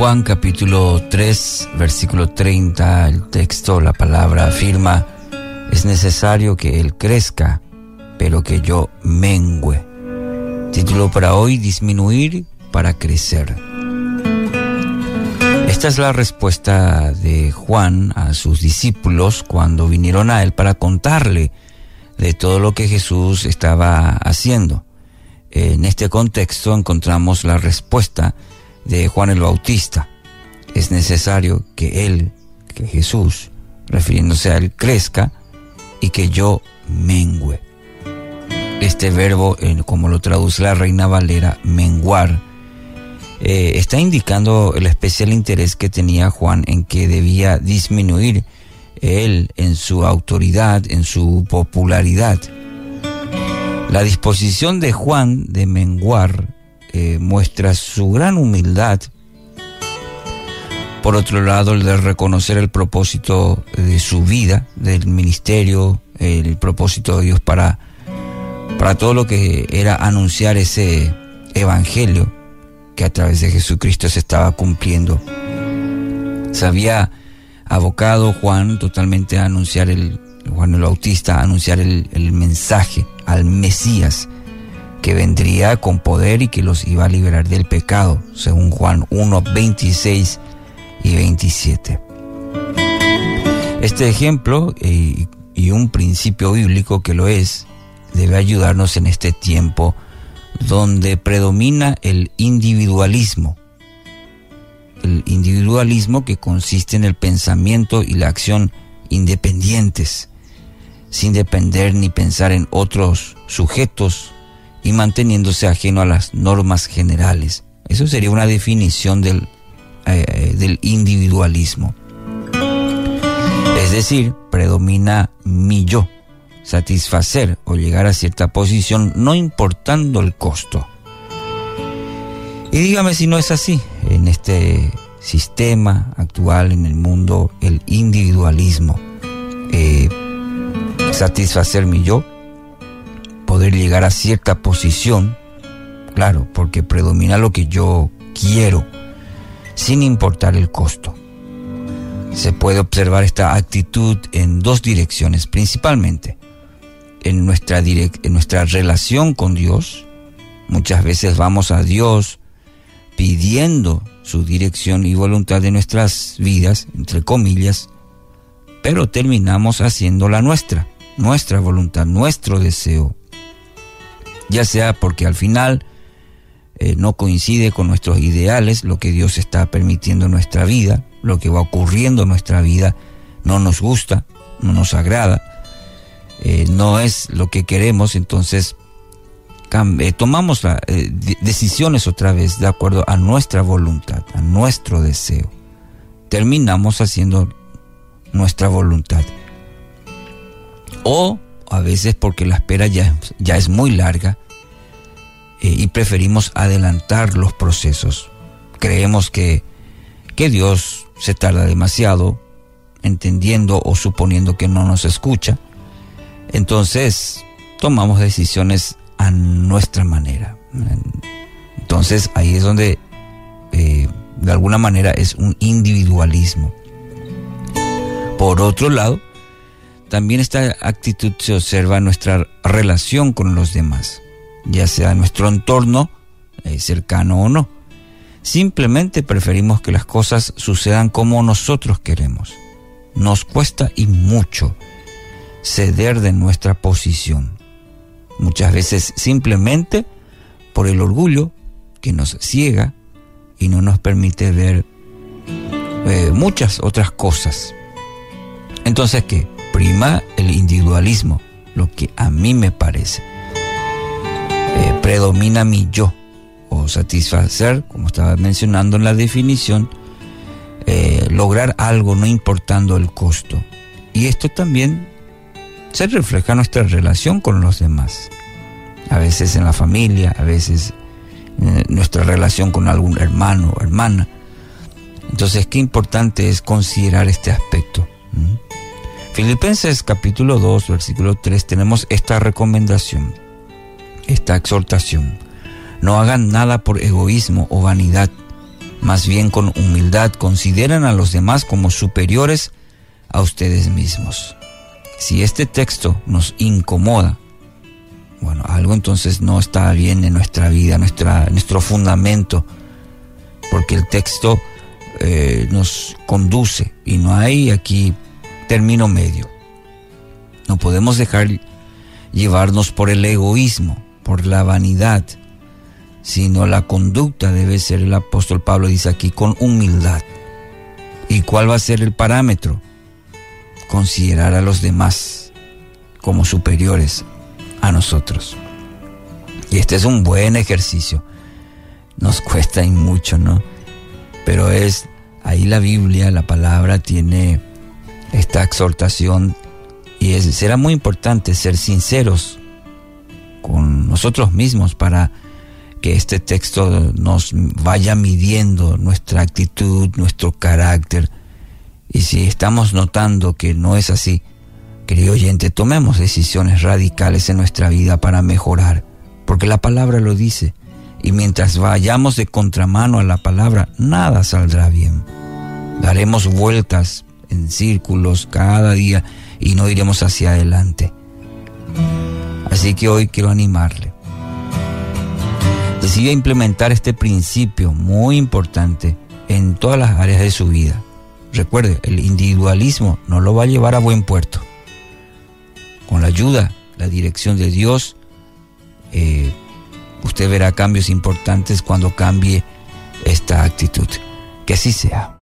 Juan capítulo 3, versículo 30, el texto, la palabra afirma, es necesario que Él crezca, pero que yo mengüe. Título para hoy, disminuir para crecer. Esta es la respuesta de Juan a sus discípulos cuando vinieron a Él para contarle de todo lo que Jesús estaba haciendo. En este contexto encontramos la respuesta de Juan el Bautista. Es necesario que Él, que Jesús, refiriéndose a Él, crezca y que yo mengüe. Este verbo, como lo traduce la Reina Valera, menguar, eh, está indicando el especial interés que tenía Juan en que debía disminuir él en su autoridad, en su popularidad. La disposición de Juan de menguar eh, muestra su gran humildad. Por otro lado, el de reconocer el propósito de su vida, del ministerio, el propósito de Dios para, para todo lo que era anunciar ese evangelio que a través de Jesucristo se estaba cumpliendo. Se había abocado Juan totalmente a anunciar el, Juan el Bautista, a anunciar el, el mensaje al Mesías que vendría con poder y que los iba a liberar del pecado, según Juan 1, 26 y 27. Este ejemplo y, y un principio bíblico que lo es, debe ayudarnos en este tiempo donde predomina el individualismo. El individualismo que consiste en el pensamiento y la acción independientes, sin depender ni pensar en otros sujetos y manteniéndose ajeno a las normas generales. Eso sería una definición del, eh, eh, del individualismo. Es decir, predomina mi yo, satisfacer o llegar a cierta posición no importando el costo. Y dígame si no es así. En este sistema actual, en el mundo, el individualismo, eh, satisfacer mi yo, poder llegar a cierta posición, claro, porque predomina lo que yo quiero, sin importar el costo. Se puede observar esta actitud en dos direcciones, principalmente en nuestra, en nuestra relación con Dios. Muchas veces vamos a Dios pidiendo su dirección y voluntad de nuestras vidas, entre comillas, pero terminamos haciendo la nuestra, nuestra voluntad, nuestro deseo ya sea porque al final eh, no coincide con nuestros ideales, lo que Dios está permitiendo en nuestra vida, lo que va ocurriendo en nuestra vida, no nos gusta, no nos agrada, eh, no es lo que queremos, entonces eh, tomamos decisiones otra vez de acuerdo a nuestra voluntad, a nuestro deseo. Terminamos haciendo nuestra voluntad. O a veces porque la espera ya, ya es muy larga eh, y preferimos adelantar los procesos. Creemos que, que Dios se tarda demasiado entendiendo o suponiendo que no nos escucha. Entonces tomamos decisiones a nuestra manera. Entonces ahí es donde eh, de alguna manera es un individualismo. Por otro lado, también esta actitud se observa en nuestra relación con los demás, ya sea nuestro entorno, eh, cercano o no. Simplemente preferimos que las cosas sucedan como nosotros queremos. Nos cuesta y mucho ceder de nuestra posición. Muchas veces simplemente por el orgullo que nos ciega y no nos permite ver eh, muchas otras cosas. Entonces, ¿qué? Prima el individualismo, lo que a mí me parece. Eh, predomina mi yo, o satisfacer, como estaba mencionando en la definición, eh, lograr algo no importando el costo. Y esto también se refleja en nuestra relación con los demás. A veces en la familia, a veces en nuestra relación con algún hermano o hermana. Entonces, qué importante es considerar este aspecto. Filipenses capítulo 2, versículo 3, tenemos esta recomendación, esta exhortación. No hagan nada por egoísmo o vanidad, Más bien con humildad consideren a los demás como superiores a ustedes mismos. Si este texto nos incomoda, bueno, algo entonces no está bien en nuestra vida, nuestra, nuestro fundamento, porque el texto eh, nos conduce y no hay aquí término medio. No podemos dejar llevarnos por el egoísmo, por la vanidad, sino la conducta debe ser, el apóstol Pablo dice aquí, con humildad. ¿Y cuál va a ser el parámetro? Considerar a los demás como superiores a nosotros. Y este es un buen ejercicio. Nos cuesta y mucho, ¿no? Pero es, ahí la Biblia, la palabra tiene esta exhortación y será muy importante ser sinceros con nosotros mismos para que este texto nos vaya midiendo nuestra actitud, nuestro carácter. Y si estamos notando que no es así, querido oyente, tomemos decisiones radicales en nuestra vida para mejorar, porque la palabra lo dice. Y mientras vayamos de contramano a la palabra, nada saldrá bien. Daremos vueltas en círculos cada día y no iremos hacia adelante. Así que hoy quiero animarle. Decide implementar este principio muy importante en todas las áreas de su vida. Recuerde, el individualismo no lo va a llevar a buen puerto. Con la ayuda, la dirección de Dios, eh, usted verá cambios importantes cuando cambie esta actitud. Que así sea.